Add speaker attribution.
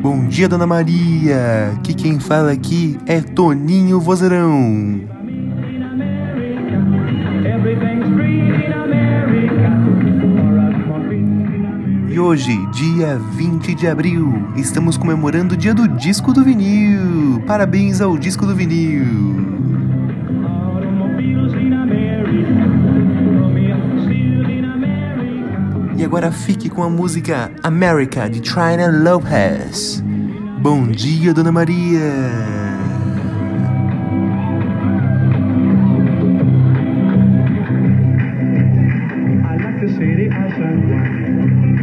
Speaker 1: Bom dia, Dona Maria. Que quem fala aqui é Toninho Vozeirão. E hoje, dia 20 de abril, estamos comemorando o dia do disco do vinil. Parabéns ao disco do vinil. E agora fique com a música America de Trina Lopez. Bom dia, Dona Maria! the city of San Juan.